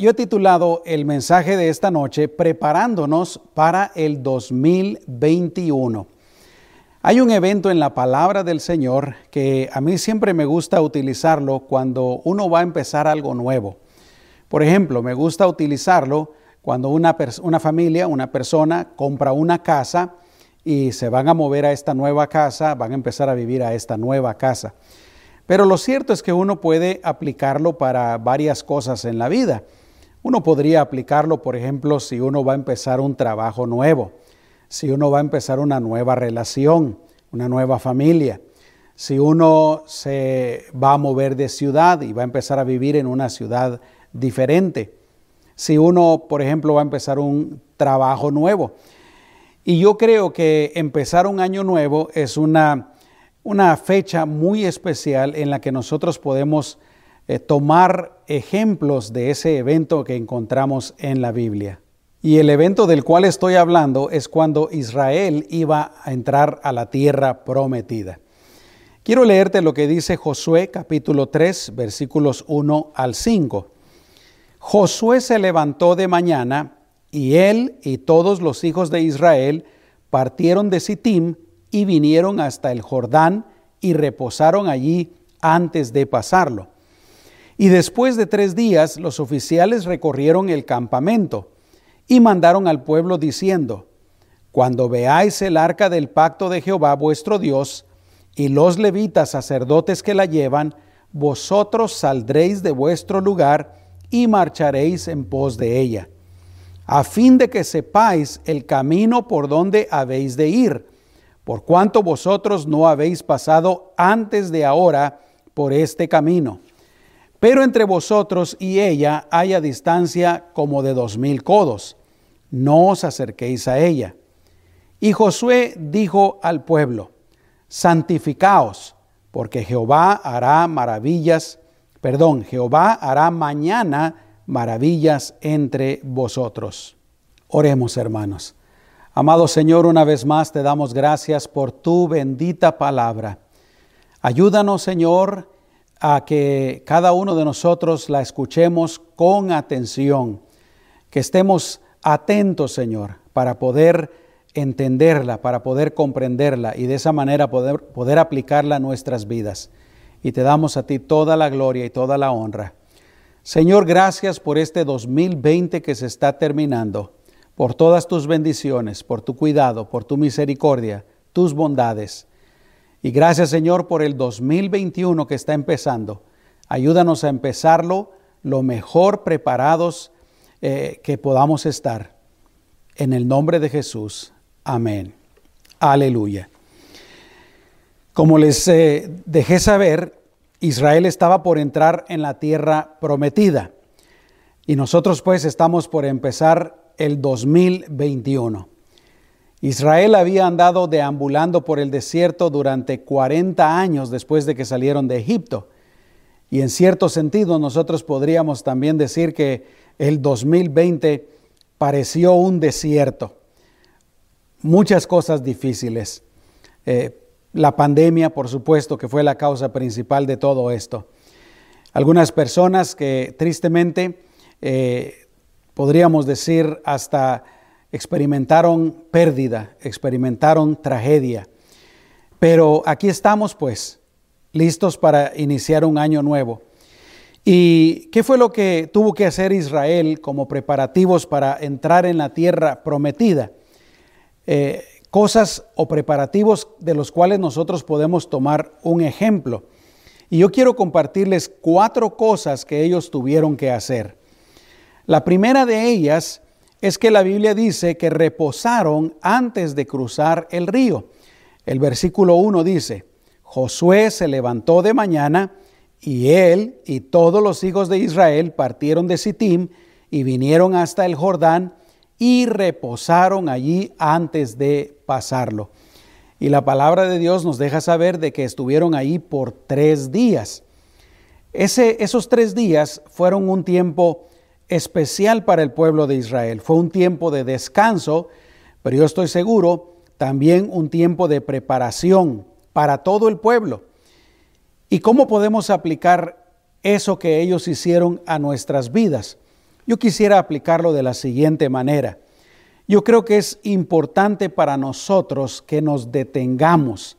Yo he titulado el mensaje de esta noche Preparándonos para el 2021. Hay un evento en la palabra del Señor que a mí siempre me gusta utilizarlo cuando uno va a empezar algo nuevo. Por ejemplo, me gusta utilizarlo cuando una, una familia, una persona compra una casa y se van a mover a esta nueva casa, van a empezar a vivir a esta nueva casa. Pero lo cierto es que uno puede aplicarlo para varias cosas en la vida. Uno podría aplicarlo, por ejemplo, si uno va a empezar un trabajo nuevo, si uno va a empezar una nueva relación, una nueva familia, si uno se va a mover de ciudad y va a empezar a vivir en una ciudad diferente, si uno, por ejemplo, va a empezar un trabajo nuevo. Y yo creo que empezar un año nuevo es una, una fecha muy especial en la que nosotros podemos eh, tomar ejemplos de ese evento que encontramos en la Biblia. Y el evento del cual estoy hablando es cuando Israel iba a entrar a la tierra prometida. Quiero leerte lo que dice Josué capítulo 3 versículos 1 al 5. Josué se levantó de mañana y él y todos los hijos de Israel partieron de Sittim y vinieron hasta el Jordán y reposaron allí antes de pasarlo. Y después de tres días los oficiales recorrieron el campamento y mandaron al pueblo diciendo, Cuando veáis el arca del pacto de Jehová vuestro Dios y los levitas sacerdotes que la llevan, vosotros saldréis de vuestro lugar y marcharéis en pos de ella, a fin de que sepáis el camino por donde habéis de ir, por cuanto vosotros no habéis pasado antes de ahora por este camino pero entre vosotros y ella haya distancia como de dos mil codos. No os acerquéis a ella. Y Josué dijo al pueblo, santificaos, porque Jehová hará maravillas, perdón, Jehová hará mañana maravillas entre vosotros. Oremos, hermanos. Amado Señor, una vez más te damos gracias por tu bendita palabra. Ayúdanos, Señor, a que cada uno de nosotros la escuchemos con atención, que estemos atentos, Señor, para poder entenderla, para poder comprenderla y de esa manera poder, poder aplicarla a nuestras vidas. Y te damos a ti toda la gloria y toda la honra. Señor, gracias por este 2020 que se está terminando, por todas tus bendiciones, por tu cuidado, por tu misericordia, tus bondades. Y gracias Señor por el 2021 que está empezando. Ayúdanos a empezarlo lo mejor preparados eh, que podamos estar. En el nombre de Jesús. Amén. Aleluya. Como les eh, dejé saber, Israel estaba por entrar en la tierra prometida. Y nosotros pues estamos por empezar el 2021. Israel había andado deambulando por el desierto durante 40 años después de que salieron de Egipto. Y en cierto sentido nosotros podríamos también decir que el 2020 pareció un desierto. Muchas cosas difíciles. Eh, la pandemia, por supuesto, que fue la causa principal de todo esto. Algunas personas que tristemente, eh, podríamos decir, hasta experimentaron pérdida, experimentaron tragedia. Pero aquí estamos pues, listos para iniciar un año nuevo. ¿Y qué fue lo que tuvo que hacer Israel como preparativos para entrar en la tierra prometida? Eh, cosas o preparativos de los cuales nosotros podemos tomar un ejemplo. Y yo quiero compartirles cuatro cosas que ellos tuvieron que hacer. La primera de ellas es que la Biblia dice que reposaron antes de cruzar el río. El versículo 1 dice, Josué se levantó de mañana y él y todos los hijos de Israel partieron de Sittim y vinieron hasta el Jordán y reposaron allí antes de pasarlo. Y la palabra de Dios nos deja saber de que estuvieron allí por tres días. Ese, esos tres días fueron un tiempo especial para el pueblo de Israel. Fue un tiempo de descanso, pero yo estoy seguro también un tiempo de preparación para todo el pueblo. ¿Y cómo podemos aplicar eso que ellos hicieron a nuestras vidas? Yo quisiera aplicarlo de la siguiente manera. Yo creo que es importante para nosotros que nos detengamos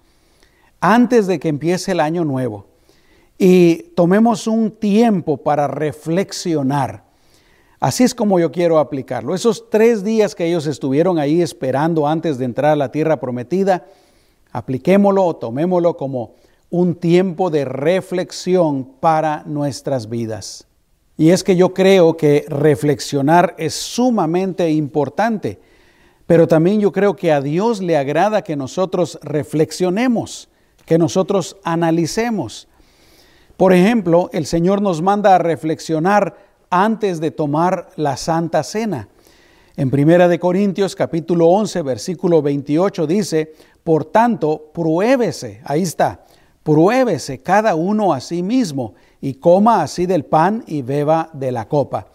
antes de que empiece el año nuevo y tomemos un tiempo para reflexionar. Así es como yo quiero aplicarlo. Esos tres días que ellos estuvieron ahí esperando antes de entrar a la tierra prometida, apliquémoslo o tomémoslo como un tiempo de reflexión para nuestras vidas. Y es que yo creo que reflexionar es sumamente importante, pero también yo creo que a Dios le agrada que nosotros reflexionemos, que nosotros analicemos. Por ejemplo, el Señor nos manda a reflexionar antes de tomar la Santa Cena. En Primera de Corintios capítulo 11 versículo 28 dice, "Por tanto, pruébese." Ahí está. Pruébese cada uno a sí mismo y coma así del pan y beba de la copa.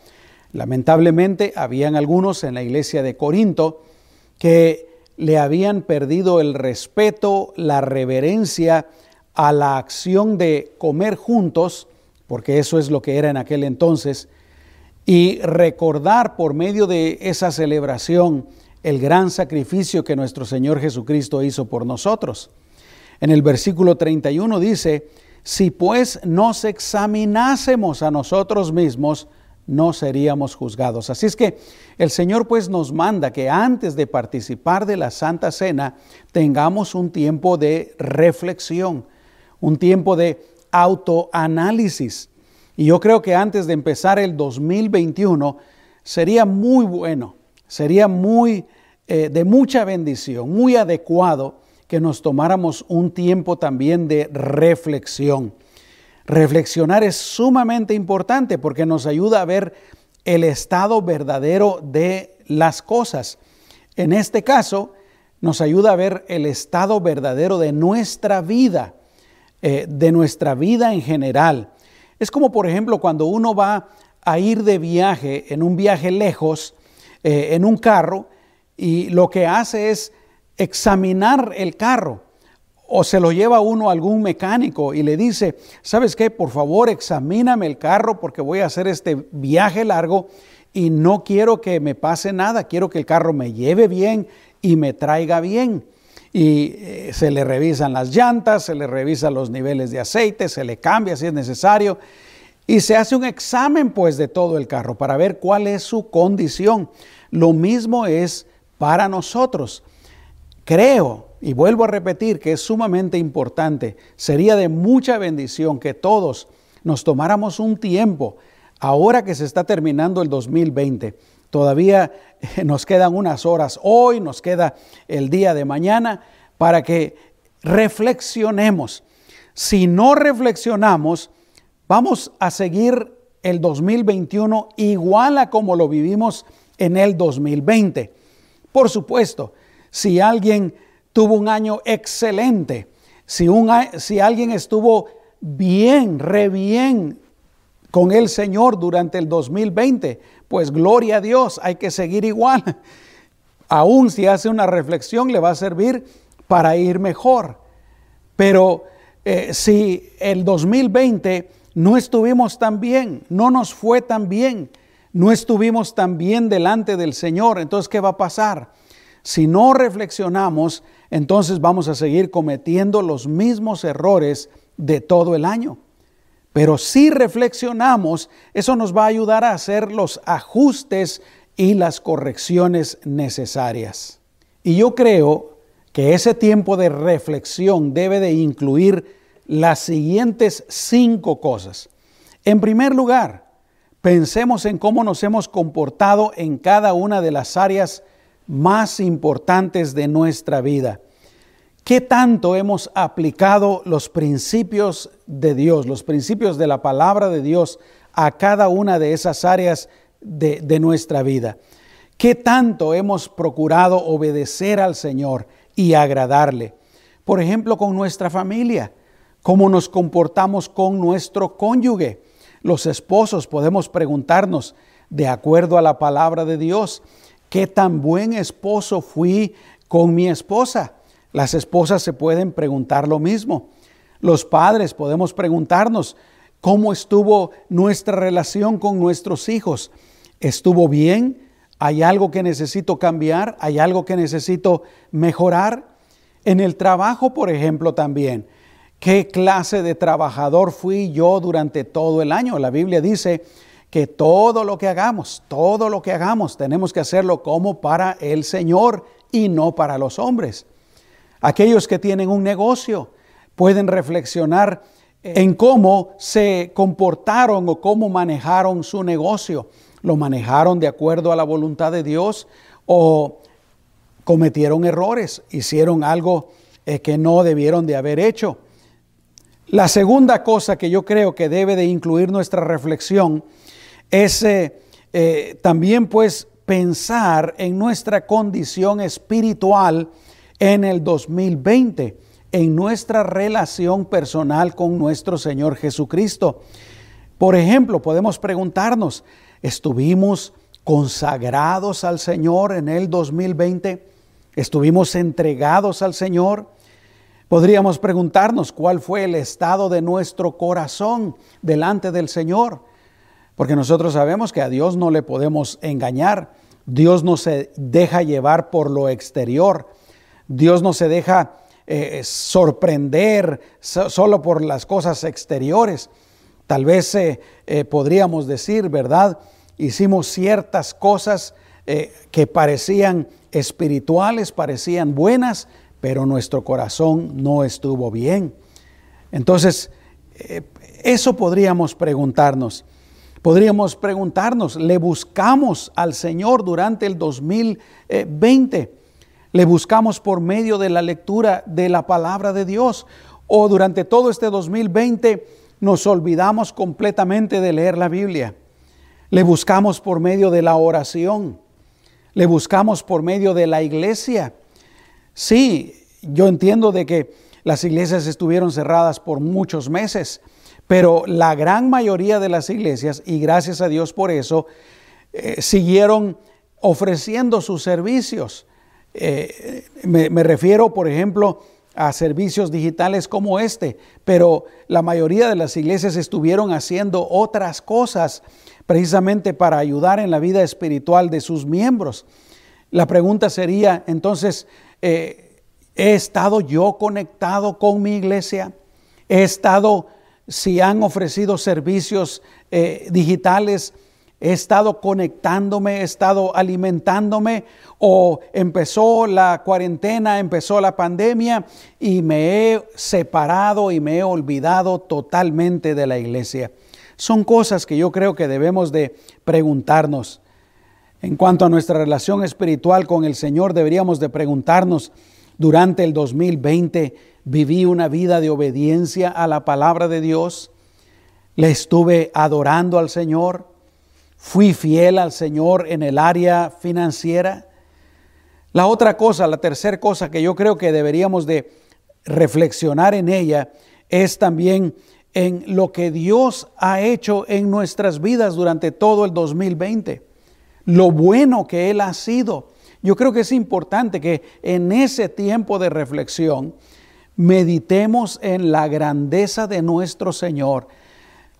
Lamentablemente, habían algunos en la iglesia de Corinto que le habían perdido el respeto, la reverencia a la acción de comer juntos, porque eso es lo que era en aquel entonces, y recordar por medio de esa celebración el gran sacrificio que nuestro Señor Jesucristo hizo por nosotros. En el versículo 31 dice, si pues nos examinásemos a nosotros mismos, no seríamos juzgados. Así es que el Señor pues nos manda que antes de participar de la Santa Cena tengamos un tiempo de reflexión, un tiempo de autoanálisis. Y yo creo que antes de empezar el 2021 sería muy bueno, sería muy eh, de mucha bendición, muy adecuado que nos tomáramos un tiempo también de reflexión. Reflexionar es sumamente importante porque nos ayuda a ver el estado verdadero de las cosas. En este caso, nos ayuda a ver el estado verdadero de nuestra vida. Eh, de nuestra vida en general. Es como, por ejemplo, cuando uno va a ir de viaje, en un viaje lejos, eh, en un carro, y lo que hace es examinar el carro. O se lo lleva uno a algún mecánico y le dice, ¿sabes qué? Por favor, examíname el carro porque voy a hacer este viaje largo y no quiero que me pase nada, quiero que el carro me lleve bien y me traiga bien y eh, se le revisan las llantas, se le revisan los niveles de aceite, se le cambia si es necesario y se hace un examen pues de todo el carro para ver cuál es su condición. Lo mismo es para nosotros. Creo y vuelvo a repetir que es sumamente importante, sería de mucha bendición que todos nos tomáramos un tiempo ahora que se está terminando el 2020 Todavía nos quedan unas horas hoy, nos queda el día de mañana para que reflexionemos. Si no reflexionamos, vamos a seguir el 2021 igual a como lo vivimos en el 2020. Por supuesto, si alguien tuvo un año excelente, si, un, si alguien estuvo bien, re bien con el Señor durante el 2020, pues gloria a Dios, hay que seguir igual. Aún si hace una reflexión le va a servir para ir mejor. Pero eh, si el 2020 no estuvimos tan bien, no nos fue tan bien, no estuvimos tan bien delante del Señor, entonces ¿qué va a pasar? Si no reflexionamos, entonces vamos a seguir cometiendo los mismos errores de todo el año. Pero si reflexionamos, eso nos va a ayudar a hacer los ajustes y las correcciones necesarias. Y yo creo que ese tiempo de reflexión debe de incluir las siguientes cinco cosas. En primer lugar, pensemos en cómo nos hemos comportado en cada una de las áreas más importantes de nuestra vida. ¿Qué tanto hemos aplicado los principios de Dios, los principios de la palabra de Dios a cada una de esas áreas de, nuestra vida? ¿Qué tanto hemos procurado obedecer al Señor y agradarle? Por ejemplo, con nuestra familia, cómo nos comportamos con nuestro cónyuge. Los esposos podemos preguntarnos, de acuerdo a la palabra de Dios, ¿qué tan buen esposo fui con mi esposa? Las esposas se pueden preguntar lo mismo. Los padres podemos preguntarnos cómo estuvo nuestra relación con nuestros hijos. ¿Estuvo bien? ¿Hay algo que necesito cambiar? ¿Hay algo que necesito mejorar? En el trabajo, por ejemplo, también. ¿Qué clase de trabajador fui yo durante todo el año? La Biblia dice que todo lo que hagamos, todo lo que hagamos, tenemos que hacerlo como para el Señor y no para los hombres. Aquellos que tienen un negocio pueden reflexionar en cómo se comportaron o cómo manejaron su negocio. ¿Lo manejaron de acuerdo a la voluntad de Dios o cometieron errores, hicieron algo eh, que no debieron de haber hecho? La segunda cosa que yo creo que debe de incluir nuestra reflexión es eh, eh, también pues pensar en nuestra condición espiritual en el 2020 en nuestra relación personal con nuestro Señor Jesucristo. Por ejemplo, podemos preguntarnos, ¿estuvimos consagrados al Señor en el 2020? ¿Estuvimos entregados al Señor? Podríamos preguntarnos cuál fue el estado de nuestro corazón delante del Señor, porque nosotros sabemos que a Dios no le podemos engañar, Dios no se deja llevar por lo exterior, Dios no se deja eh, sorprender solo por las cosas exteriores. Tal vez eh, eh, podríamos decir, ¿verdad? Hicimos ciertas cosas que parecían espirituales, parecían buenas, pero nuestro corazón no estuvo bien. Entonces, eso podríamos preguntarnos. Podríamos preguntarnos, ¿le buscamos al Señor durante el 2020? Le buscamos por medio de la lectura de la palabra de Dios. O durante todo este 2020 nos olvidamos completamente de leer la Biblia. Le buscamos por medio de la oración. Le buscamos por medio de la iglesia. Sí, yo entiendo de que las iglesias estuvieron cerradas por muchos meses, pero la gran mayoría de las iglesias, y gracias a Dios por eso, eh, siguieron ofreciendo sus servicios. Eh, me, refiero, por ejemplo, a servicios digitales como este, pero la mayoría de las iglesias estuvieron haciendo otras cosas precisamente para ayudar en la vida espiritual de sus miembros. La pregunta sería, entonces, eh, ¿he estado yo conectado con mi iglesia? ¿He estado, si han ofrecido servicios eh, digitales, he estado conectándome, he estado alimentándome o empezó la cuarentena, empezó la pandemia y me he separado y me he olvidado totalmente de la iglesia. Son cosas que yo creo que debemos de preguntarnos. En cuanto a nuestra relación espiritual con el Señor, deberíamos de preguntarnos, durante el 2020 viví una vida de obediencia a la palabra de Dios, le estuve adorando al Señor, Fui fiel al Señor en el área financiera. La otra cosa, la tercera cosa que yo creo que deberíamos de reflexionar en ella es también en lo que Dios ha hecho en nuestras vidas durante todo el 2020. Lo bueno que Él ha sido. Yo creo que es importante que en ese tiempo de reflexión meditemos en la grandeza de nuestro Señor.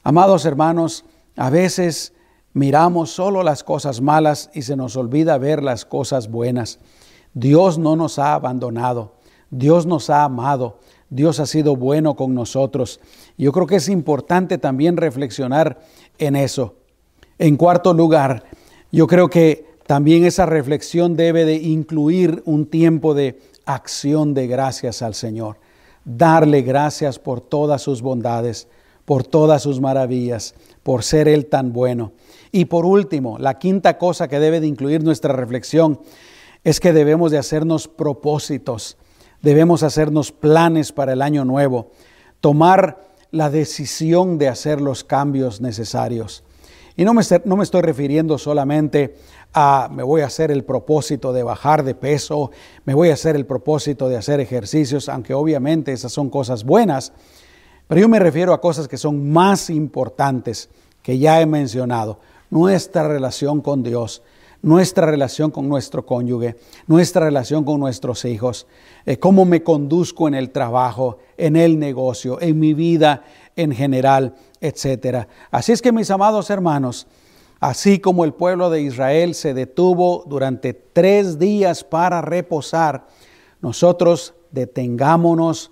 Amados hermanos, a veces miramos solo las cosas malas y se nos olvida ver las cosas buenas. Dios no nos ha abandonado, Dios nos ha amado, Dios ha sido bueno con nosotros. Yo creo que es importante también reflexionar en eso. En cuarto lugar, yo creo que también esa reflexión debe de incluir un tiempo de acción de gracias al Señor. Darle gracias por todas sus bondades, por todas sus maravillas, por ser Él tan bueno. Y por último, la quinta cosa que debe de incluir nuestra reflexión es que debemos de hacernos propósitos, debemos hacernos planes para el año nuevo, tomar la decisión de hacer los cambios necesarios. Y no me, no me estoy refiriendo solamente a me voy a hacer el propósito de bajar de peso, me voy a hacer el propósito de hacer ejercicios, aunque obviamente esas son cosas buenas, pero yo me refiero a cosas que son más importantes que ya he mencionado nuestra relación con Dios, nuestra relación con nuestro cónyuge, nuestra relación con nuestros hijos, eh, cómo me conduzco en el trabajo, en el negocio, en mi vida en general, etc. Así es que mis amados hermanos, Así como el pueblo de Israel se detuvo durante tres días para reposar, nosotros detengámonos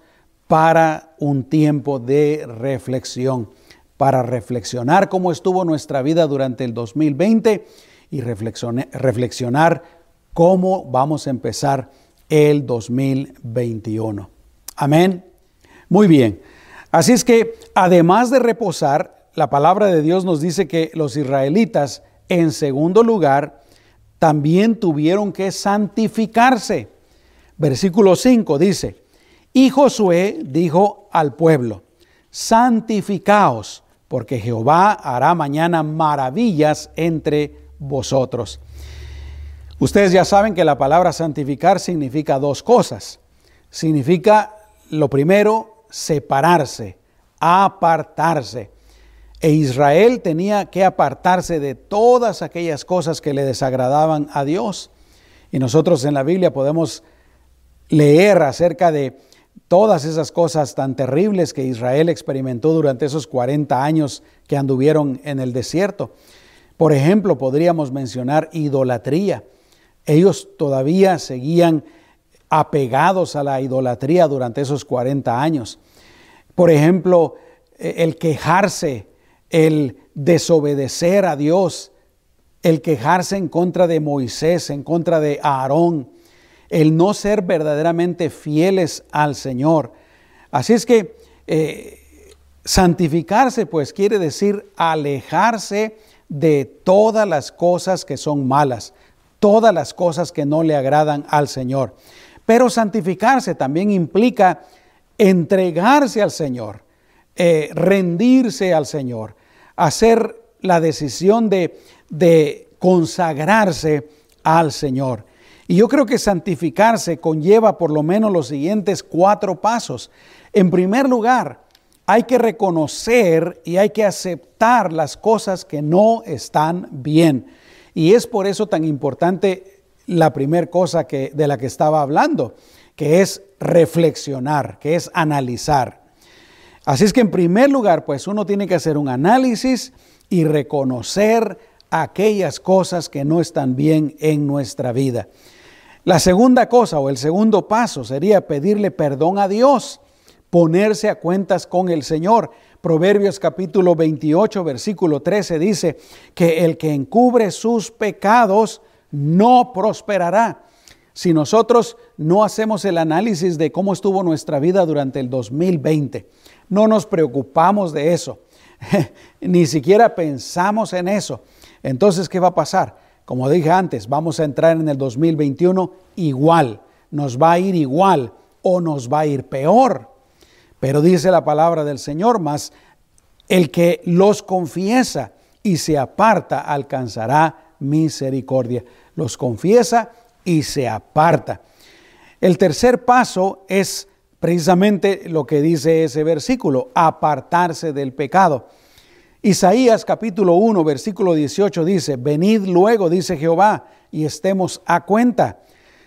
para un tiempo de reflexión, para reflexionar cómo estuvo nuestra vida durante el 2020 y reflexionar cómo vamos a empezar el 2021. Amén. Muy bien. Así es que además de reposar, la palabra de Dios nos dice que los israelitas, en segundo lugar, también tuvieron que santificarse. Versículo 5 dice, y Josué dijo al pueblo, santificaos, porque Jehová hará mañana maravillas entre vosotros. Ustedes ya saben que la palabra santificar significa dos cosas. Significa, lo primero, separarse, apartarse. E Israel tenía que apartarse de todas aquellas cosas que le desagradaban a Dios. Y nosotros en la Biblia podemos leer acerca de todas esas cosas tan terribles que Israel experimentó durante esos 40 años que anduvieron en el desierto. Por ejemplo, podríamos mencionar idolatría. Ellos todavía seguían apegados a la idolatría durante esos 40 años. Por ejemplo, el quejarse el desobedecer a Dios, el quejarse en contra de Moisés, en contra de Aarón, el no ser verdaderamente fieles al Señor. Así es que eh, santificarse pues quiere decir alejarse de todas las cosas que son malas, todas las cosas que no le agradan al Señor. Pero santificarse también implica entregarse al Señor, eh, rendirse al Señor hacer la decisión de, de consagrarse al Señor. Y yo creo que santificarse conlleva por lo menos los siguientes cuatro pasos. En primer lugar, hay que reconocer y hay que aceptar las cosas que no están bien. Y es por eso tan importante la primera cosa que, de la que estaba hablando, que es reflexionar, que es analizar. Así es que en primer lugar, pues uno tiene que hacer un análisis y reconocer aquellas cosas que no están bien en nuestra vida. La segunda cosa o el segundo paso sería pedirle perdón a Dios, ponerse a cuentas con el Señor. Proverbios capítulo 28, versículo 13 dice que el que encubre sus pecados no prosperará. Si nosotros no hacemos el análisis de cómo estuvo nuestra vida durante el 2020, no nos preocupamos de eso, ni siquiera pensamos en eso. Entonces, ¿qué va a pasar? Como dije antes, vamos a entrar en el 2021 igual, nos va a ir igual o nos va a ir peor. Pero dice la palabra del Señor, más el que los confiesa y se aparta alcanzará misericordia. Los confiesa y se aparta. El tercer paso es precisamente lo que dice ese versículo, apartarse del pecado. Isaías capítulo 1, versículo 18 dice, venid luego, dice Jehová, y estemos a cuenta.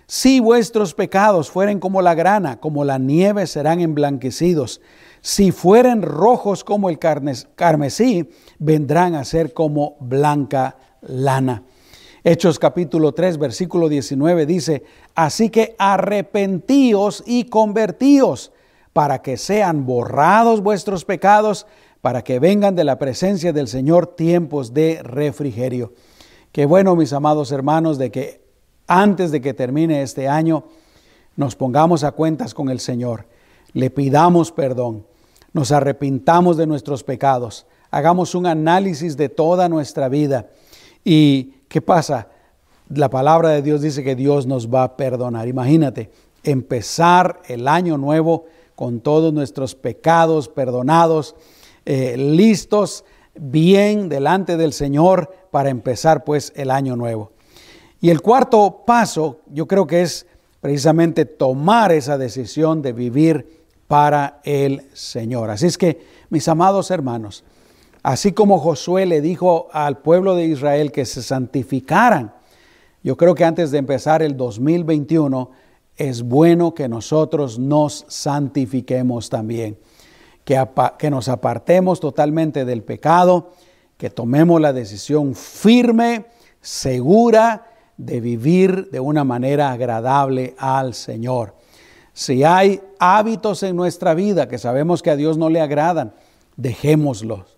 Si vuestros pecados fueren como la grana, como la nieve serán emblanquecidos. Si fueren rojos como el carmesí, vendrán a ser como blanca lana. Hechos capítulo 3, versículo 19 dice, así que arrepentíos y convertíos para que sean borrados vuestros pecados, para que vengan de la presencia del Señor tiempos de refrigerio. Qué bueno, mis amados hermanos, de que antes de que termine este año nos pongamos a cuentas con el Señor, le pidamos perdón, nos arrepintamos de nuestros pecados, hagamos un análisis de toda nuestra vida y ¿Qué pasa? La palabra de Dios dice que Dios nos va a perdonar. Imagínate, empezar el año nuevo con todos nuestros pecados perdonados, eh, listos, bien delante del Señor para empezar pues el año nuevo. Y el cuarto paso yo creo que es precisamente tomar esa decisión de vivir para el Señor. Así es que, mis amados hermanos, Así como Josué le dijo al pueblo de Israel que se santificaran, yo creo que antes de empezar el 2021 es bueno que nosotros nos santifiquemos también, que, nos apartemos totalmente del pecado, que tomemos la decisión firme, segura, de vivir de una manera agradable al Señor. Si hay hábitos en nuestra vida que sabemos que a Dios no le agradan, dejémoslos.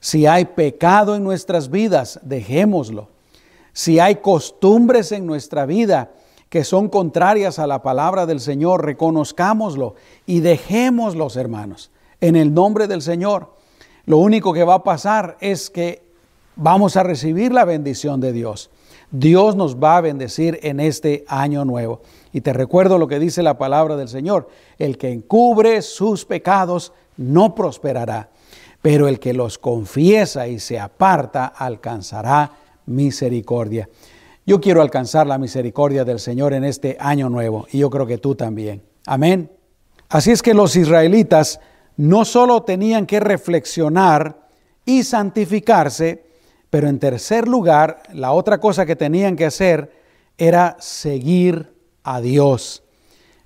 Si hay pecado en nuestras vidas, dejémoslo. Si hay costumbres en nuestra vida que son contrarias a la palabra del Señor, reconozcámoslo y dejémoslos, hermanos, en el nombre del Señor. Lo único que va a pasar es que vamos a recibir la bendición de Dios. Dios nos va a bendecir en este año nuevo. Y te recuerdo lo que dice la palabra del Señor. El que encubre sus pecados no prosperará, pero el que los confiesa y se aparta alcanzará misericordia. Yo quiero alcanzar la misericordia del Señor en este año nuevo y yo creo que tú también. Amén. Así es que los israelitas no solo tenían que reflexionar y santificarse, pero en tercer lugar, la otra cosa que tenían que hacer era seguir a Dios.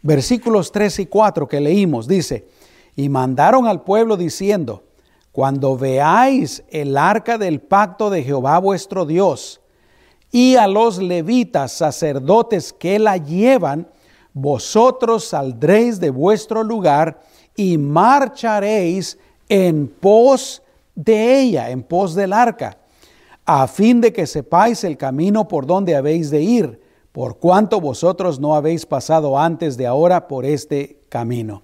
Versículos 3 y 4 que leímos dice, y mandaron al pueblo diciendo, cuando veáis el arca del pacto de Jehová vuestro Dios, y a los levitas sacerdotes que la llevan, vosotros saldréis de vuestro lugar y marcharéis en pos de ella, en pos del arca, a fin de que sepáis el camino por donde habéis de ir, por cuanto vosotros no habéis pasado antes de ahora por este camino.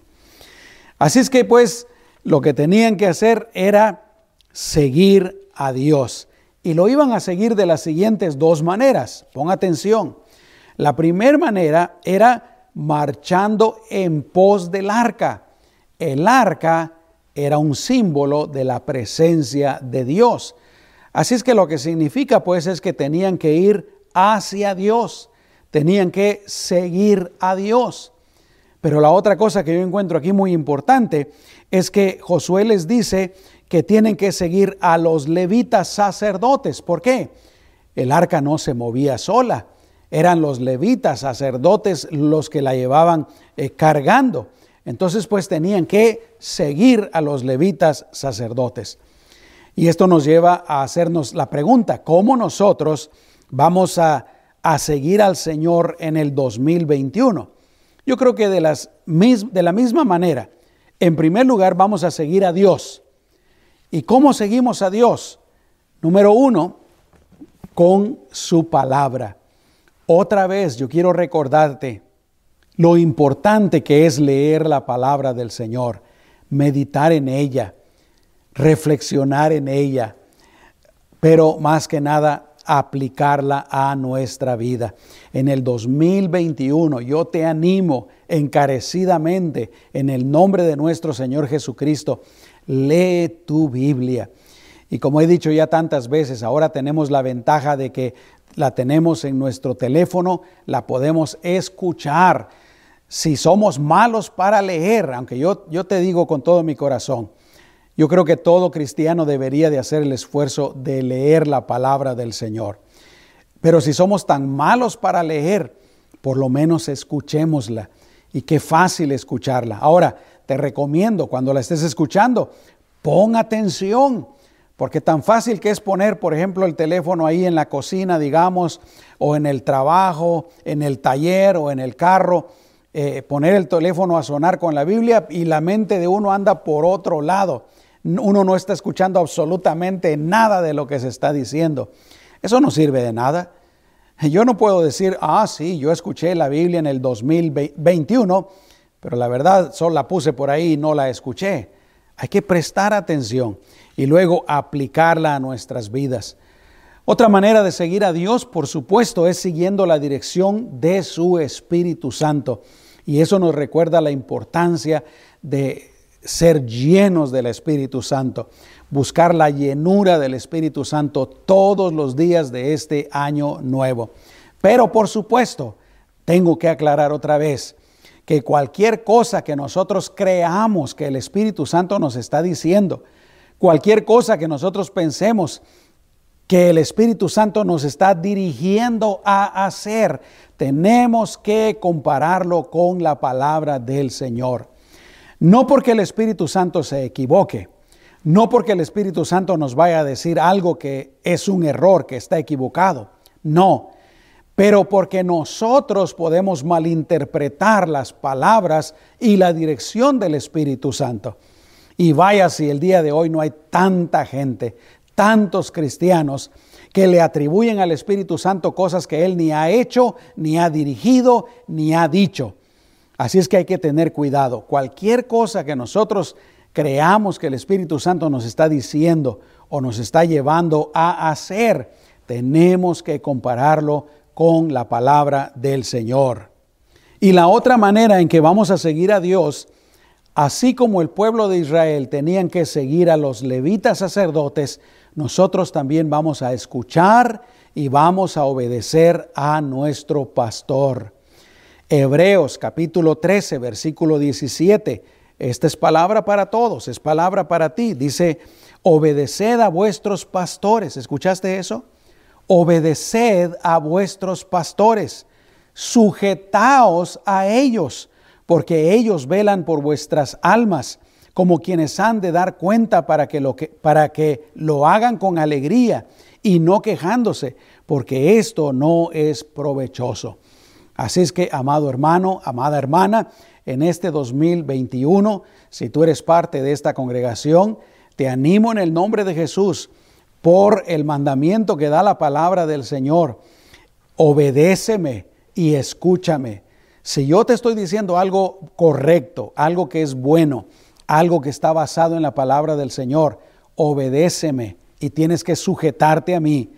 Así es que pues lo que tenían que hacer era seguir a Dios. Y lo iban a seguir de las siguientes dos maneras. Pon atención. La primera manera era marchando en pos del arca. El arca era un símbolo de la presencia de Dios. Así es que lo que significa pues es que tenían que ir hacia Dios, tenían que seguir a Dios. Pero la otra cosa que yo encuentro aquí muy importante es que Josué les dice que tienen que seguir a los levitas sacerdotes. ¿Por qué? El arca no se movía sola, eran los levitas sacerdotes los que la llevaban eh, cargando. Entonces pues tenían que seguir a los levitas sacerdotes. Y esto nos lleva a hacernos la pregunta, ¿cómo nosotros vamos a, seguir al Señor en el 2021? Yo creo que de, las, de la misma manera, en primer lugar vamos a seguir a Dios. ¿Y cómo seguimos a Dios? Número uno, con su palabra. Otra vez yo quiero recordarte, lo importante que es leer la palabra del Señor, meditar en ella, reflexionar en ella, pero más que nada aplicarla a nuestra vida. En el 2021 yo te animo encarecidamente en el nombre de nuestro Señor Jesucristo, lee tu Biblia. Y como he dicho ya tantas veces, ahora tenemos la ventaja de que la tenemos en nuestro teléfono, la podemos escuchar si somos malos para leer, aunque yo, yo te digo con todo mi corazón, yo creo que todo cristiano debería de hacer el esfuerzo de leer la palabra del Señor. Pero si somos tan malos para leer, por lo menos escuchémosla. Y qué fácil escucharla. Ahora, te recomiendo cuando la estés escuchando, pon atención, porque tan fácil que es poner, por ejemplo, el teléfono ahí en la cocina, digamos, o en el trabajo, en el taller o en el carro eh, poner el teléfono a sonar con la Biblia y la mente de uno anda por otro lado. Uno no está escuchando absolutamente nada de lo que se está diciendo. Eso no sirve de nada. Yo no puedo decir, ah, sí, yo escuché la Biblia en el 2021, pero la verdad solo la puse por ahí y no la escuché. Hay que prestar atención y luego aplicarla a nuestras vidas. Otra manera de seguir a Dios, por supuesto, es siguiendo la dirección de su Espíritu Santo. Y eso nos recuerda la importancia de ser llenos del Espíritu Santo, buscar la llenura del Espíritu Santo todos los días de este año nuevo. Pero por supuesto, tengo que aclarar otra vez que cualquier cosa que nosotros creamos que el Espíritu Santo nos está diciendo, cualquier cosa que nosotros pensemos que el Espíritu Santo nos está dirigiendo a hacer, tenemos que compararlo con la palabra del Señor. No porque el Espíritu Santo se equivoque, No porque el Espíritu Santo nos vaya a decir algo que es un error, que está equivocado. No, pero porque nosotros podemos malinterpretar las palabras y la dirección del Espíritu Santo. Y vaya si el día de hoy no hay tanta gente, tantos cristianos que le atribuyen al Espíritu Santo cosas que Él ni ha hecho, ni ha dirigido, ni ha dicho. Así es que hay que tener cuidado. Cualquier cosa que nosotros creamos que el Espíritu Santo nos está diciendo o nos está llevando a hacer, tenemos que compararlo con la palabra del Señor. Y la otra manera en que vamos a seguir a Dios, así como el pueblo de Israel tenían que seguir a los levitas sacerdotes, nosotros también vamos a escuchar y vamos a obedecer a nuestro pastor. Hebreos capítulo 13, versículo 17. Esta es palabra para todos, es palabra para ti. Dice, obedeced a vuestros pastores. ¿Escuchaste eso? obedeced a vuestros pastores, sujetaos a ellos, porque ellos velan por vuestras almas, como quienes han de dar cuenta para que lo, que, para que lo hagan con alegría y no quejándose, porque esto no es provechoso. Así es que, amado hermano, amada hermana, en este 2021, si tú eres parte de esta congregación, te animo en el nombre de Jesús por el mandamiento que da la palabra del Señor. Obedéceme y escúchame. Si yo te estoy diciendo algo correcto, algo que es bueno, algo que está basado en la palabra del Señor, obedéceme y tienes que sujetarte a mí.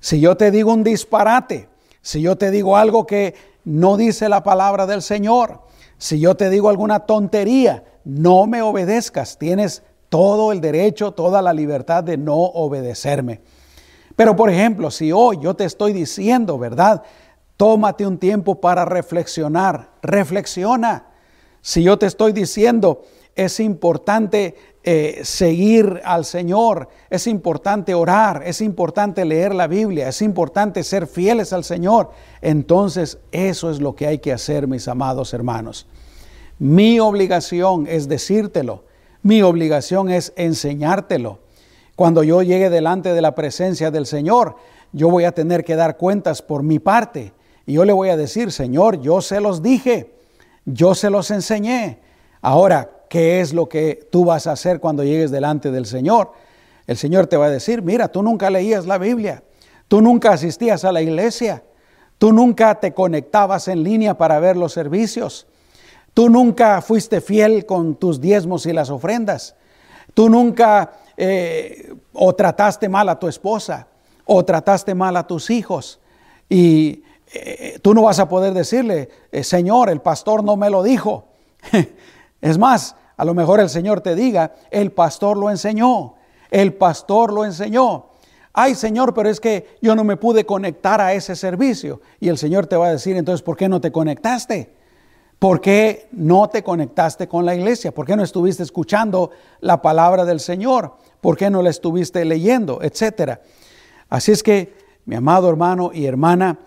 Si yo te digo un disparate, si yo te digo algo que no dice la palabra del Señor, si yo te digo alguna tontería, no me obedezcas. Tienes todo el derecho, toda la libertad de no obedecerme. Pero por ejemplo, si hoy yo te estoy diciendo, ¿verdad? Tómate un tiempo para reflexionar, reflexiona. Si yo te estoy diciendo, es importante eh, seguir al Señor, es importante orar, es importante leer la Biblia, es importante ser fieles al Señor, entonces eso es lo que hay que hacer, mis amados hermanos. Mi obligación es decírtelo mi obligación es enseñártelo. Cuando yo llegue delante de la presencia del Señor, yo voy a tener que dar cuentas por mi parte. Y yo le voy a decir, Señor, yo se los dije, yo se los enseñé. Ahora, ¿qué es lo que tú vas a hacer cuando llegues delante del Señor? El Señor te va a decir, mira, tú nunca leías la Biblia, tú nunca asistías a la iglesia, tú nunca te conectabas en línea para ver los servicios, Tú nunca fuiste fiel con tus diezmos y las ofrendas. Tú nunca eh, o trataste mal a tu esposa o trataste mal a tus hijos. Y eh, tú no vas a poder decirle, eh, Señor, el pastor no me lo dijo. es más, a lo mejor el Señor te diga, el pastor lo enseñó, el pastor lo enseñó. Ay Señor, pero es que yo no me pude conectar a ese servicio. Y el Señor te va a decir, entonces, ¿por qué no te conectaste? ¿Por qué no te conectaste con la iglesia? ¿Por qué no estuviste escuchando la palabra del Señor? ¿Por qué no la estuviste leyendo? Etcétera. Así es que, mi amado hermano y hermana,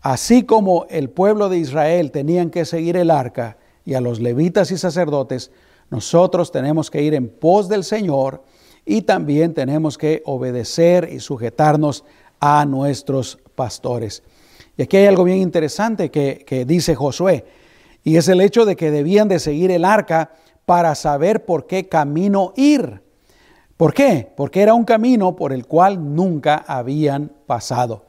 así como el pueblo de Israel tenían que seguir el arca y a los levitas y sacerdotes, nosotros tenemos que ir en pos del Señor y también tenemos que obedecer y sujetarnos a nuestros pastores. Y aquí hay algo bien interesante que, dice Josué. Y es el hecho de que debían de seguir el arca para saber por qué camino ir. ¿Por qué? Porque era un camino por el cual nunca habían pasado.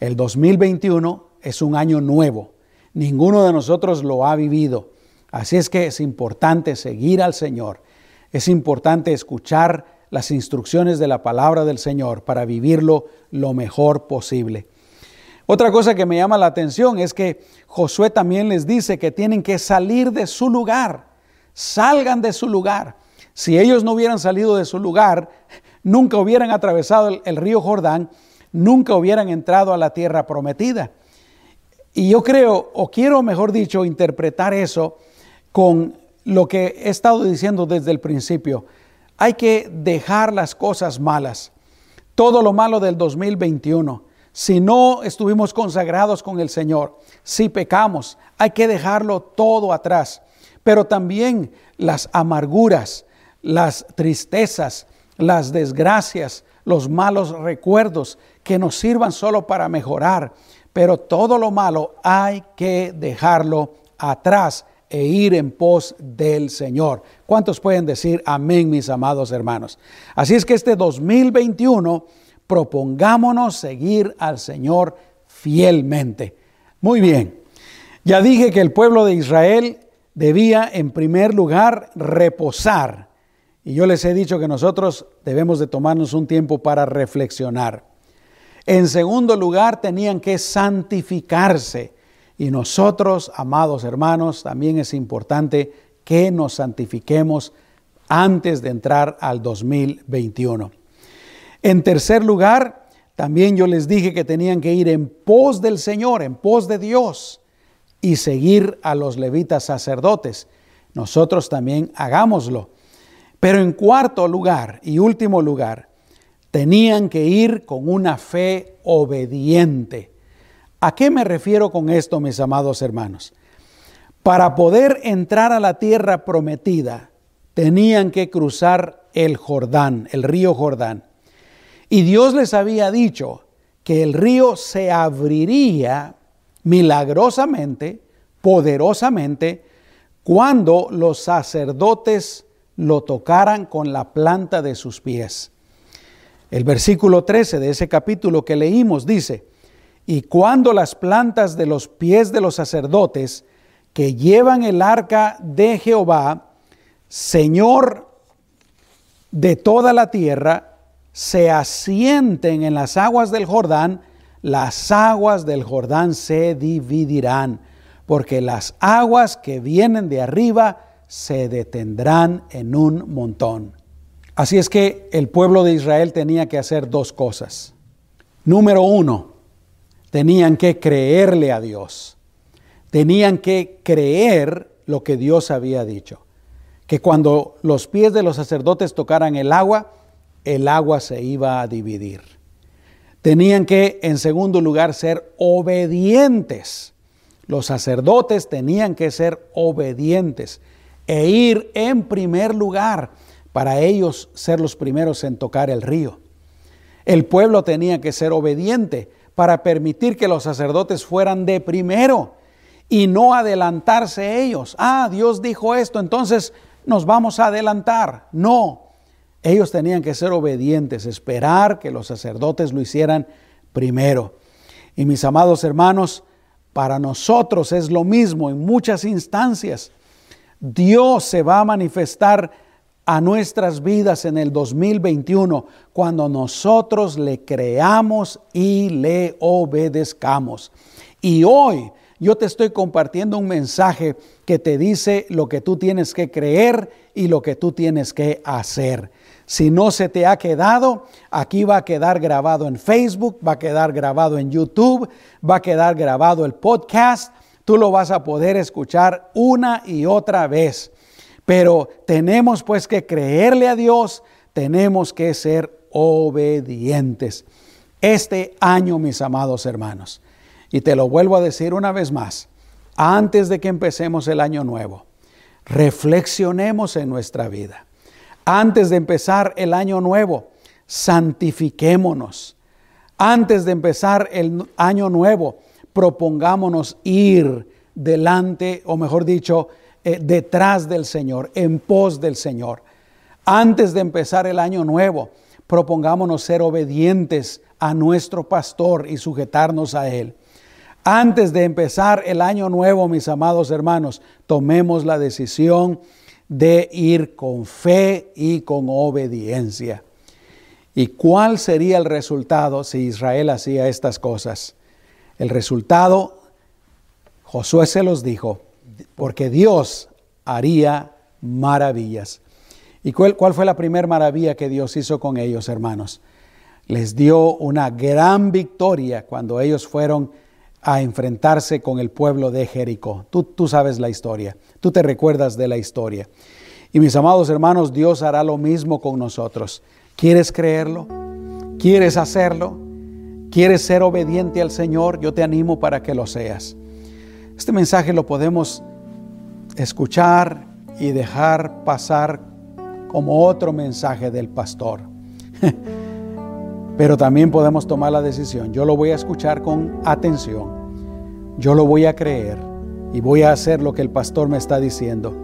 El 2021 es un año nuevo. Ninguno de nosotros lo ha vivido. Así es que es importante seguir al Señor. Es importante escuchar las instrucciones de la palabra del Señor para vivirlo lo mejor posible. Otra cosa que me llama la atención es que Josué también les dice que tienen que salir de su lugar, salgan de su lugar. Si ellos no hubieran salido de su lugar, nunca hubieran atravesado el, río Jordán, nunca hubieran entrado a la tierra prometida. Y yo creo, o quiero mejor dicho, interpretar eso con lo que he estado diciendo desde el principio. Hay que dejar las cosas malas, todo lo malo del 2021 si no estuvimos consagrados con el Señor, si pecamos, hay que dejarlo todo atrás. Pero también las amarguras, las tristezas, las desgracias, los malos recuerdos que nos sirvan solo para mejorar, pero todo lo malo hay que dejarlo atrás e ir en pos del Señor. ¿Cuántos pueden decir amén, mis amados hermanos? Así es que este 2021 propongámonos seguir al Señor fielmente. Muy bien, ya dije que el pueblo de Israel debía en primer lugar reposar. Y yo les he dicho que nosotros debemos de tomarnos un tiempo para reflexionar. En segundo lugar, tenían que santificarse. Y nosotros, amados hermanos, también es importante que nos santifiquemos antes de entrar al 2021. En tercer lugar, también yo les dije que tenían que ir en pos del Señor, en pos de Dios, y seguir a los levitas sacerdotes. Nosotros también hagámoslo. Pero en cuarto lugar y último lugar, tenían que ir con una fe obediente. ¿A qué me refiero con esto, mis amados hermanos? Para poder entrar a la tierra prometida, tenían que cruzar el Jordán, el río Jordán. Y Dios les había dicho que el río se abriría milagrosamente, poderosamente, cuando los sacerdotes lo tocaran con la planta de sus pies. El versículo 13 de ese capítulo que leímos dice, y cuando las plantas de los pies de los sacerdotes que llevan el arca de Jehová, Señor de toda la tierra, se asienten en las aguas del Jordán, las aguas del Jordán se dividirán, porque las aguas que vienen de arriba se detendrán en un montón. Así es que el pueblo de Israel tenía que hacer dos cosas. Número uno, tenían que creerle a Dios. Tenían que creer lo que Dios había dicho. Que cuando los pies de los sacerdotes tocaran el agua, el agua se iba a dividir. Tenían que, en segundo lugar, ser obedientes. Los sacerdotes tenían que ser obedientes e ir en primer lugar para ellos ser los primeros en tocar el río. El pueblo tenía que ser obediente para permitir que los sacerdotes fueran de primero y no adelantarse ellos. Ah, Dios dijo esto, entonces nos vamos a adelantar. No, ellos tenían que ser obedientes, esperar que los sacerdotes lo hicieran primero. Y mis amados hermanos, para nosotros es lo mismo en muchas instancias. Dios se va a manifestar a nuestras vidas en el 2021 cuando nosotros le creamos y le obedezcamos. Y hoy yo te estoy compartiendo un mensaje que te dice lo que tú tienes que creer y lo que tú tienes que hacer. Si no se te ha quedado, aquí va a quedar grabado en Facebook, va a quedar grabado en YouTube, va a quedar grabado el podcast. Tú lo vas a poder escuchar una y otra vez. Pero tenemos pues que creerle a Dios, tenemos que ser obedientes. Este año, mis amados hermanos, y te lo vuelvo a decir una vez más, antes de que empecemos el año nuevo, reflexionemos en nuestra vida. Antes de empezar el año nuevo, santifiquémonos. Antes de empezar el año nuevo, propongámonos ir delante, o mejor dicho, eh, detrás del Señor, en pos del Señor. Antes de empezar el año nuevo, propongámonos ser obedientes a nuestro pastor y sujetarnos a Él. Antes de empezar el año nuevo, mis amados hermanos, tomemos la decisión de ir con fe y con obediencia. ¿Y cuál sería el resultado si Israel hacía estas cosas? El resultado, Josué se los dijo, porque Dios haría maravillas. ¿Y cuál, fue la primera maravilla que Dios hizo con ellos, hermanos? Les dio una gran victoria cuando ellos fueron a enfrentarse con el pueblo de Jericó. Tú, tú sabes la historia, tú te recuerdas de la historia. Y mis amados hermanos, Dios hará lo mismo con nosotros. ¿Quieres creerlo? ¿Quieres hacerlo? ¿Quieres ser obediente al Señor? Yo te animo para que lo seas. Este mensaje lo podemos escuchar y dejar pasar como otro mensaje del pastor. Pero también podemos tomar la decisión. Yo lo voy a escuchar con atención. Yo lo voy a creer y voy a hacer lo que el pastor me está diciendo.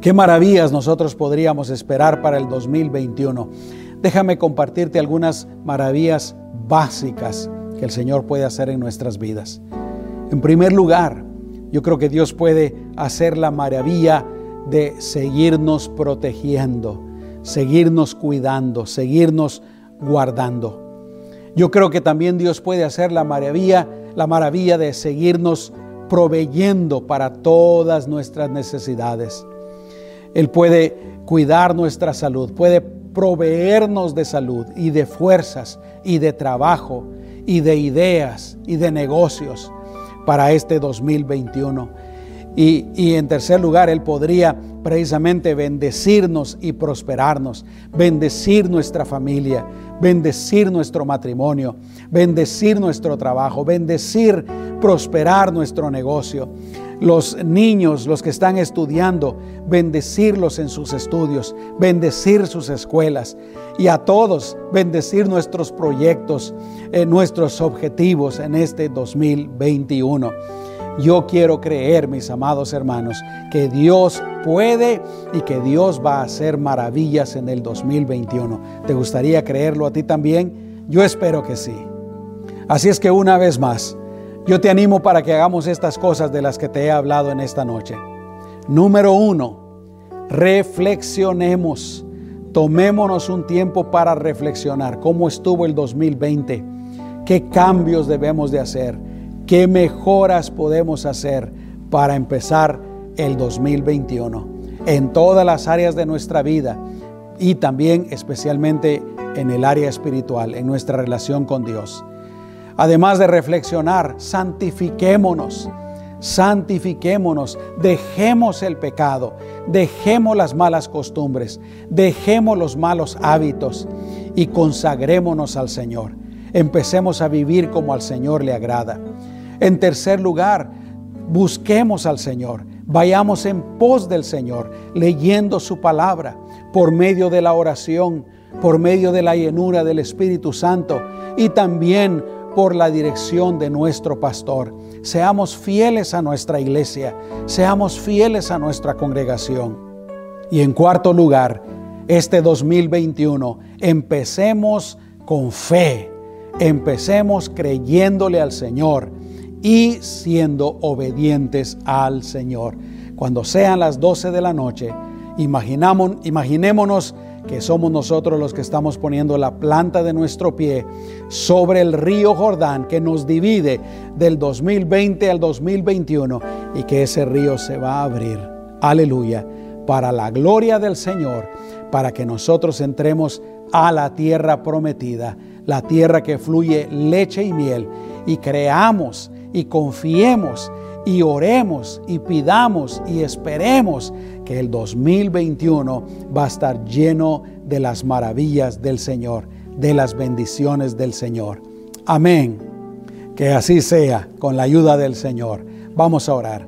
¿Qué maravillas nosotros podríamos esperar para el 2021? Déjame compartirte algunas maravillas básicas que el Señor puede hacer en nuestras vidas. En primer lugar, yo creo que Dios puede hacer la maravilla de seguirnos protegiendo, seguirnos cuidando, seguirnos guardando. Yo creo que también Dios puede hacer la maravilla, la maravilla de seguirnos proveyendo para todas nuestras necesidades. Él puede cuidar nuestra salud, puede proveernos de salud y de fuerzas y de trabajo y de ideas y de negocios para este 2021. Y, y, en tercer lugar, Él podría precisamente bendecirnos y prosperarnos, bendecir nuestra familia, bendecir nuestro matrimonio, bendecir nuestro trabajo, bendecir, prosperar nuestro negocio. Los niños, los que están estudiando, bendecirlos en sus estudios, bendecir sus escuelas y a todos bendecir nuestros proyectos, eh, nuestros objetivos en este 2021. Yo quiero creer, mis amados hermanos, que Dios puede y que Dios va a hacer maravillas en el 2021. ¿Te gustaría creerlo a ti también? Yo espero que sí. Así es que una vez más, yo te animo para que hagamos estas cosas de las que te he hablado en esta noche. Número uno, reflexionemos. Tomémonos un tiempo para reflexionar cómo estuvo el 2020, qué cambios debemos de hacer ¿Qué mejoras podemos hacer para empezar el 2021 en todas las áreas de nuestra vida y también especialmente en el área espiritual, en nuestra relación con Dios? Además de reflexionar, santifiquémonos, santifiquémonos, dejemos el pecado, dejemos las malas costumbres, dejemos los malos hábitos y consagrémonos al Señor. Empecemos a vivir como al Señor le agrada. En tercer lugar, busquemos al Señor, vayamos en pos del Señor, leyendo su palabra por medio de la oración, por medio de la llenura del Espíritu Santo y también por la dirección de nuestro pastor. Seamos fieles a nuestra iglesia, seamos fieles a nuestra congregación. Y en cuarto lugar, este 2021, empecemos con fe, empecemos creyéndole al Señor y siendo obedientes al Señor. Cuando sean las 12 de la noche, imaginémonos que somos nosotros los que estamos poniendo la planta de nuestro pie sobre el río Jordán que nos divide del 2020 al 2021 y que ese río se va a abrir. Aleluya. Para la gloria del Señor, para que nosotros entremos a la tierra prometida, la tierra que fluye leche y miel, y creamos y confiemos y oremos y pidamos y esperemos que el 2021 va a estar lleno de las maravillas del Señor, de las bendiciones del Señor. Amén. Que así sea con la ayuda del Señor. Vamos a orar.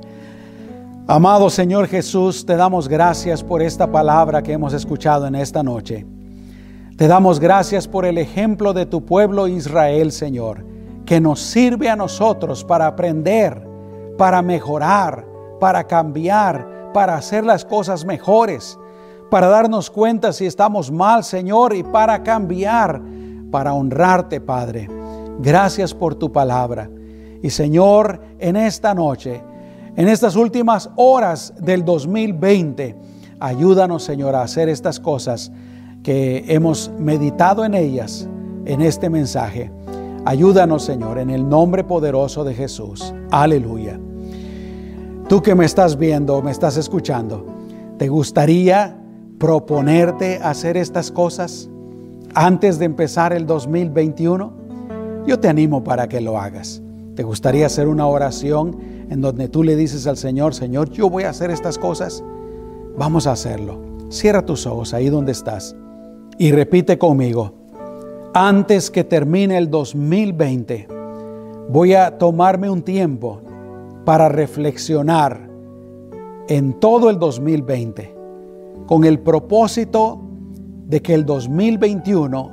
Amado Señor Jesús, te damos gracias por esta palabra que hemos escuchado en esta noche. Te damos gracias por el ejemplo de tu pueblo Israel, Señor que nos sirve a nosotros para aprender, para mejorar, para cambiar, para hacer las cosas mejores, para darnos cuenta si estamos mal, Señor, y para cambiar, para honrarte, Padre. Gracias por tu palabra. Y Señor, en esta noche, en estas últimas horas del 2020, ayúdanos, Señor, a hacer estas cosas que hemos meditado en ellas en este mensaje. Ayúdanos, Señor, en el nombre poderoso de Jesús. Aleluya. Tú que me estás viendo, me estás escuchando, ¿te gustaría proponerte hacer estas cosas antes de empezar el 2021? Yo te animo para que lo hagas. ¿Te gustaría hacer una oración en donde tú le dices al Señor, Señor, yo voy a hacer estas cosas? Vamos a hacerlo. Cierra tus ojos ahí donde estás y repite conmigo antes que termine el 2020, voy a tomarme un tiempo para reflexionar en todo el 2020 con el propósito de que el 2021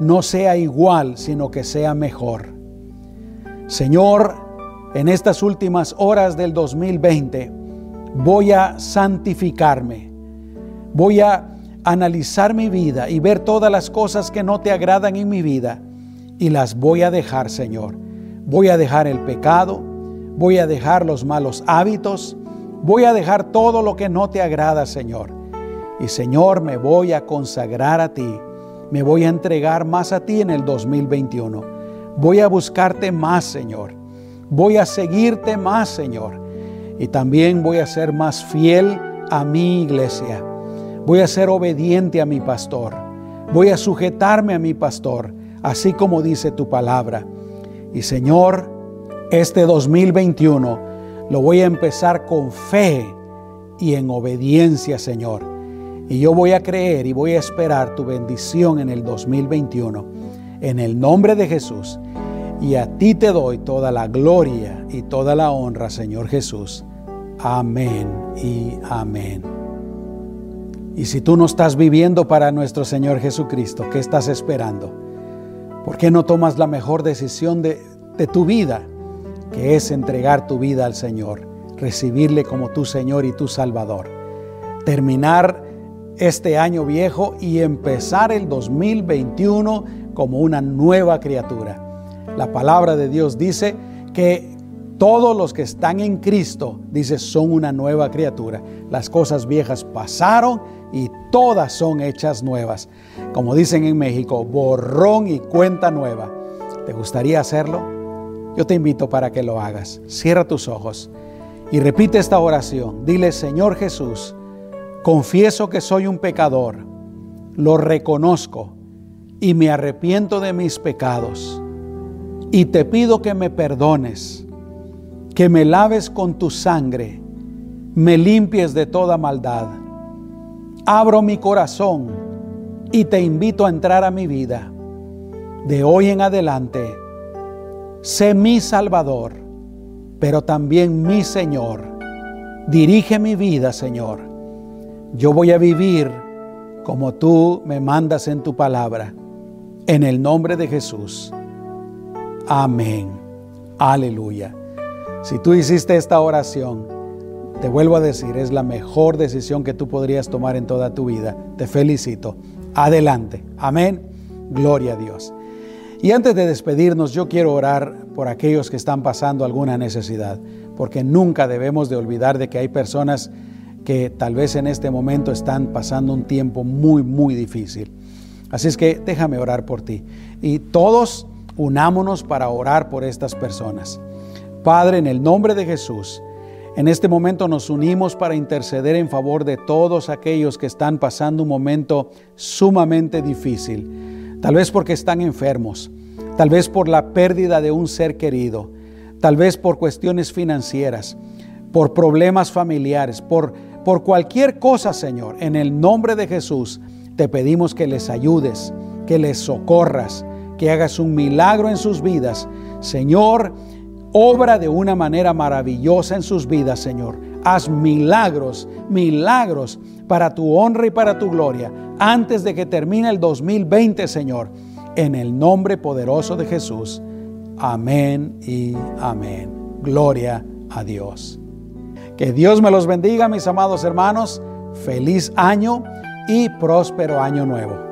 no sea igual, sino que sea mejor. Señor, en estas últimas horas del 2020 voy a santificarme, voy a analizar mi vida y ver todas las cosas que no te agradan en mi vida y las voy a dejar, Señor. Voy a dejar el pecado, voy a dejar los malos hábitos, voy a dejar todo lo que no te agrada, Señor y Señor, me voy a consagrar a ti. Me voy a entregar más a ti en el 2021. Voy a buscarte más, Señor. Voy a seguirte más, Señor. Y también voy a ser más fiel a mi iglesia. Voy a ser obediente a mi pastor. Voy a sujetarme a mi pastor, así como dice tu palabra. Y Señor, este 2021 lo voy a empezar con fe y en obediencia, Señor. Y yo voy a creer y voy a esperar tu bendición en el 2021. En el nombre de Jesús. Y a ti te doy toda la gloria y toda la honra, Señor Jesús. Amén y amén. Y si tú no estás viviendo para nuestro Señor Jesucristo, ¿qué estás esperando? ¿Por qué no tomas la mejor decisión de, tu vida, que es entregar tu vida al Señor, recibirle como tu Señor y tu Salvador? Terminar este año viejo y empezar el 2021 como una nueva criatura. La palabra de Dios dice que todos los que están en Cristo, dice, son una nueva criatura. Las cosas viejas pasaron y todas son hechas nuevas. Como dicen en México, borrón y cuenta nueva. ¿Te gustaría hacerlo? Yo te invito para que lo hagas. Cierra tus ojos y repite esta oración. Dile, Señor Jesús, Confieso que soy un pecador, lo reconozco y me arrepiento de mis pecados. Y te pido que me perdones, que me laves con tu sangre, me limpies de toda maldad. Abro mi corazón y te invito a entrar a mi vida. De hoy en adelante, sé mi Salvador, pero también mi Señor. Dirige mi vida, Señor yo voy a vivir como tú me mandas en tu palabra. En el nombre de Jesús. Amén. Aleluya. Si tú hiciste esta oración, te vuelvo a decir, es la mejor decisión que tú podrías tomar en toda tu vida. Te felicito. Adelante. Amén. Gloria a Dios. Y antes de despedirnos, yo quiero orar por aquellos que están pasando alguna necesidad, porque nunca debemos de olvidar de que hay personas que tal vez en este momento están pasando un tiempo muy, muy difícil. Así es que déjame orar por ti. Y todos unámonos para orar por estas personas. Padre, en el nombre de Jesús, en este momento nos unimos para interceder en favor de todos aquellos que están pasando un momento sumamente difícil. Tal vez porque están enfermos, tal vez por la pérdida de un ser querido, tal vez por cuestiones financieras, por problemas familiares, por por cualquier cosa, Señor, en el nombre de Jesús, te pedimos que les ayudes, que les socorras, que hagas un milagro en sus vidas. Señor, obra de una manera maravillosa en sus vidas, Señor. Haz milagros, milagros para tu honra y para tu gloria antes de que termine el 2020, Señor. En el nombre poderoso de Jesús. Amén y amén. Gloria a Dios. Que Dios me los bendiga, mis amados hermanos. Feliz año y próspero año nuevo.